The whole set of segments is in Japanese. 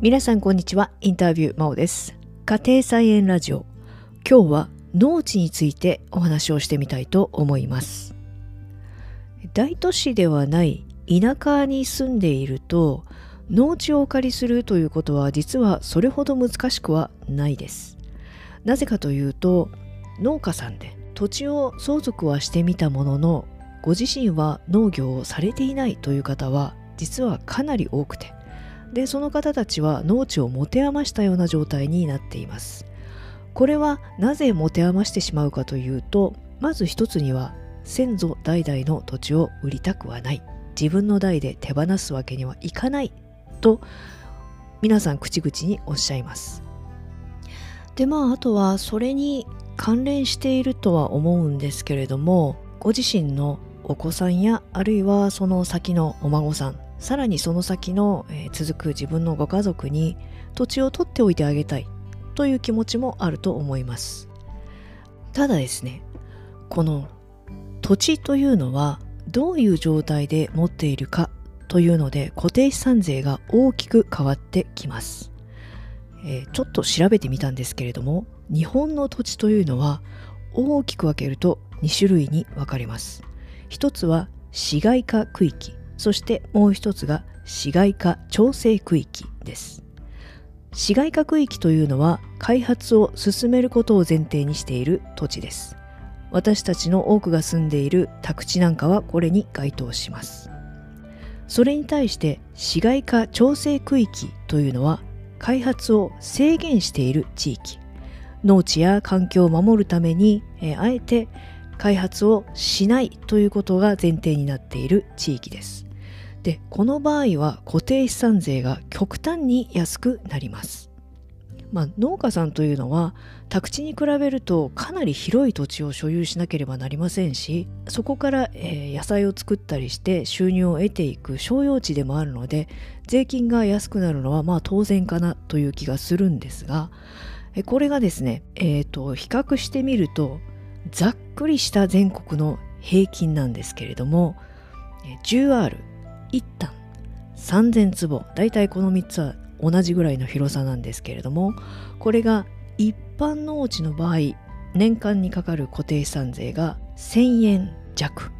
皆さんこんにちは。インタビュー真央です。家庭菜園ラジオ。今日は農地についてお話をしてみたいと思います。大都市ではない田舎に住んでいると農地をお借りするということは実はそれほど難しくはないです。なぜかというと農家さんで土地を相続はしてみたもののご自身は農業をされていないという方は実はかなり多くて。でその方たちは農地を持て余したような状態になっています。これはなぜ持て余してしまうかというとまず一つには先祖代々の土地を売りたくはない。自分の代で手放すわけにはいかない。と皆さん口々におっしゃいます。でまああとはそれに関連しているとは思うんですけれどもご自身のお子さんやあるいはその先のお孫さんさらにその先の、え、続く自分のご家族に土地を取っておいてあげたいという気持ちもあると思います。ただですねこの土地というのはどういう状態で持っているかというので固定資産税が大きく変わってきます、えー、ちょっと調べてみたんですけれども日本の土地というのは大きく分けると2種類に分かれます。一つは市街化区域。そしてもう一つが市街化調整区域です。市街化区域というのは開発を進めることを前提にしている土地です。私たちの多くが住んでいる宅地なんかはこれに該当します。それに対して市街化調整区域というのは開発を制限している地域。農地や環境を守るために、えあえて開発をしないということが前提になっている地域です。でこの場合は固定資産税が極端に安くなります。まあ、農家さんというのは宅地に比べるとかなり広い土地を所有しなければなりませんしそこから、えー、野菜を作ったりして収入を得ていく商用地でもあるので税金が安くなるのはまあ当然かなという気がするんですがこれがですね、えーと、比較してみるとざっくりした全国の平均なんですけれども 10R 1単3000坪。だいたいこの3つは同じぐらいの広さなんですけれどもこれが一般農地の場合年間にかかる固定資産税が1000円弱。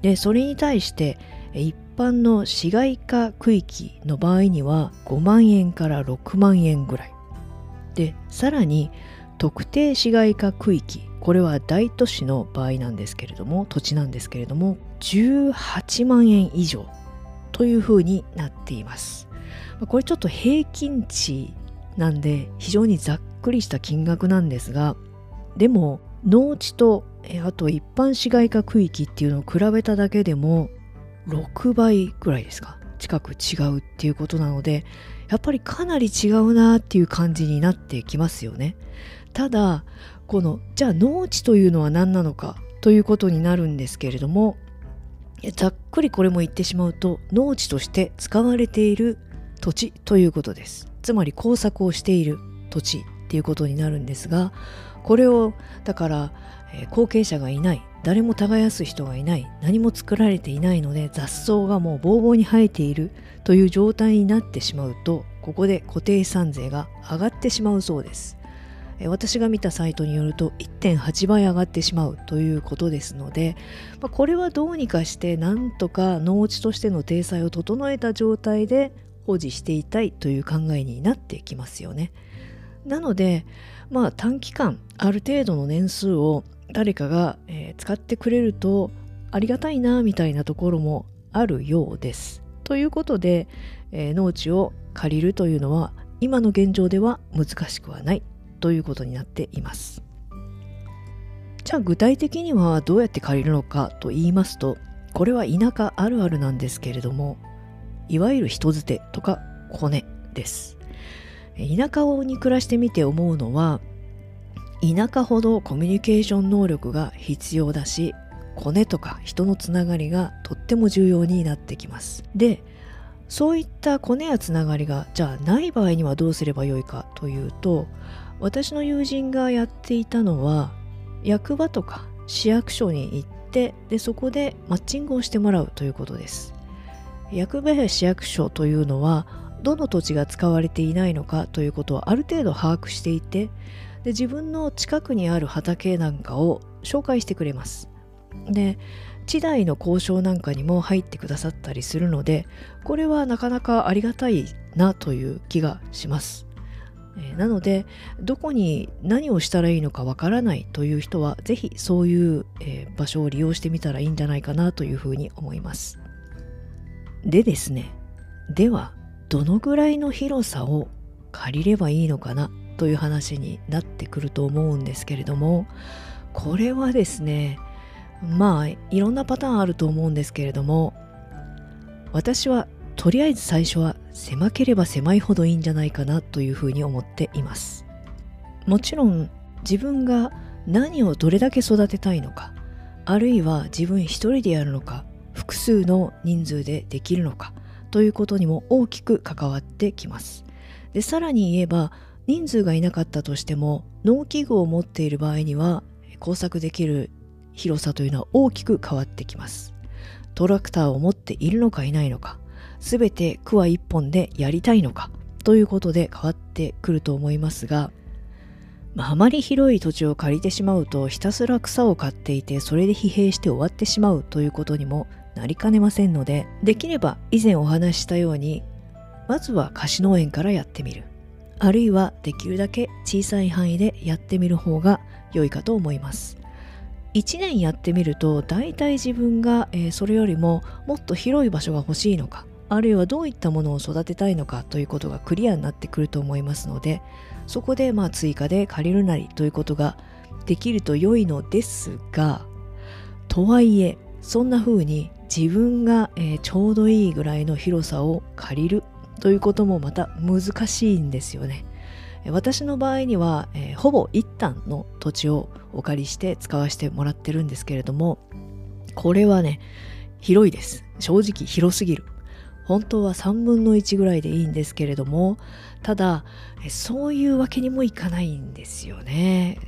でそれに対して一般の市街化区域の場合には5万円から6万円ぐらい。でさらに特定市街化区域これは大都市の場合なんですけれども土地なんですけれども18万円以上。というふうになっています。これちょっと平均値なんで非常にざっくりした金額なんですがでも農地とあと一般市街化区域っていうのを比べただけでも6倍ぐらいですか？近く違うっていうことなのでやっぱりかなり違うなっていう感じになってきますよねただこのじゃあ農地というのは何なのかということになるんですけれどもざっくりこれも言ってしまうと農地として使われている土地ということです。つまり工作をしている土地っていうことになるんですがこれをだから、えー、後継者がいない誰も耕す人がいない何も作られていないので雑草がもうぼうぼうに生えているという状態になってしまうとここで固定資産税が上がってしまうそうです。私が見たサイトによると1.8倍上がってしまうということですので、まあ、これはどうにかしてなんとか農地としての体裁を整えた状態で保持していたいという考えになってきますよね。なのでまあ短期間ある程度の年数を誰かが、えー、使ってくれるとありがたいなみたいなところもあるようです。ということで、えー、農地を借りるというのは今の現状では難しくはないということになっています。じゃあ具体的にはどうやって借りるのかと言いますとこれは田舎あるあるなんですけれどもいわゆる人づてとかコネです田舎に暮らしてみて思うのは田舎ほどコミュニケーション能力が必要だしコネとか人のつながりがとっても重要になってきますでそういったコネやつながりがじゃあない場合にはどうすればよいかというと私の友人がやっていたのは役場とか市役所に行ってでそこでマッチングをしてもらうということです。役場や市役所というのはどの土地が使われていないのかということをある程度把握していてで自分の近くにある畑なんかを紹介してくれます。で地代の交渉なんかにも入ってくださったりするのでこれはなかなかありがたいなという気がします。えなのでどこに何をしたらいいのかわからないという人はぜひそういう、え場所を利用してみたらいいんじゃないかなというふうに思います。でですねではどのぐらいの広さを借りればいいのかなという話になってくると思うんですけれどもこれはですねまあいろんなパターンあると思うんですけれども私はとりあえず最初は狭ければ狭いほどいいんじゃないかなというふうに思っています。もちろん自分が何をどれだけ育てたいのかあるいは自分一人でやるのか複数の人数でできるのかということにも大きく関わってきます。でさらに言えば人数がいなかったとしても農機具を持っている場合には工作できる広さというのは大きく変わってきます。トラクターを持っているのかいないのか全てクワ一本でやりたいのかということで変わってくると思いますが、まあ、あまり広い土地を借りてしまうとひたすら草を刈っていてそれで疲弊して終わってしまうということにもなりかねませんのでできれば以前お話ししたようにまずは貸し農園からやってみる。あるいはできるだけ小さい範囲でやってみる方が良いかと思います。1年やってみると大体自分が、えー、それよりももっと広い場所が欲しいのかあるいはどういったものを育てたいのかということがクリアになってくると思いますのでそこでまあ追加で借りるなりということができると良いのですがとはいえそんな風に自分が、え、ちょうどいいぐらいの広さを借りるということもまた難しいんですよね。私の場合には、えー、ほぼ一旦の土地をお借りして使わせてもらってるんですけれどもこれはね広いです正直広すぎる本当は3分の1ぐらいでいいんですけれどもただそういうわけにもいかないんですよね。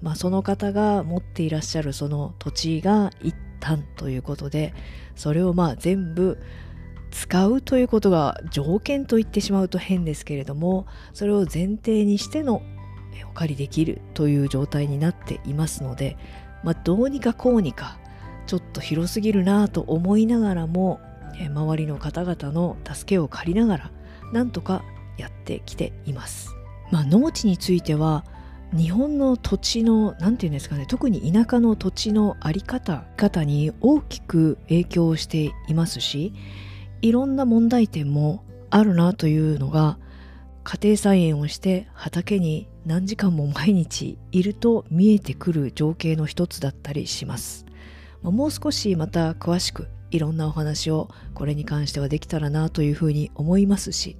まあ、その方が持っていらっしゃるその土地が一旦ということでそれをまあ全部使うということが条件と言ってしまうと変ですけれどもそれを前提にしてのお借りできるという状態になっていますので、まあ、どうにかこうにかちょっと広すぎるなと思いながらも周りの方々の助けを借りながらなんとかやってきています。まあ、農地については日本の土地の何て言うんですかね特に田舎の土地の在り方方に大きく影響していますしいろんな問題点もあるなというのが家庭菜園をして畑に何時間も毎日いると見えてくる情景の一つだったりします。もう少しまた詳しくいろんなお話をこれに関してはできたらなというふうに思いますし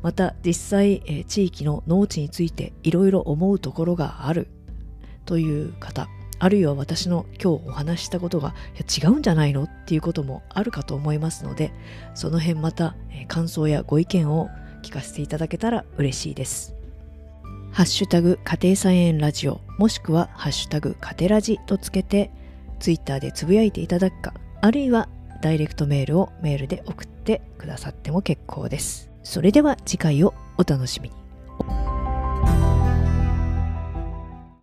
また実際、えー、地域の農地についていろいろ思うところがあるという方あるいは私の今日お話ししたことが違うんじゃないのっていうこともあるかと思いますのでその辺また、感想やご意見を聞かせていただけたら嬉しいです。ハッシュタグ家庭菜園ラジオもしくはハッシュタグ家庭ラジとつけてツイッターでつぶやいていただくかあるいはダイレクトメールをメールで送ってくださっても結構です。それでは次回をお楽しみに。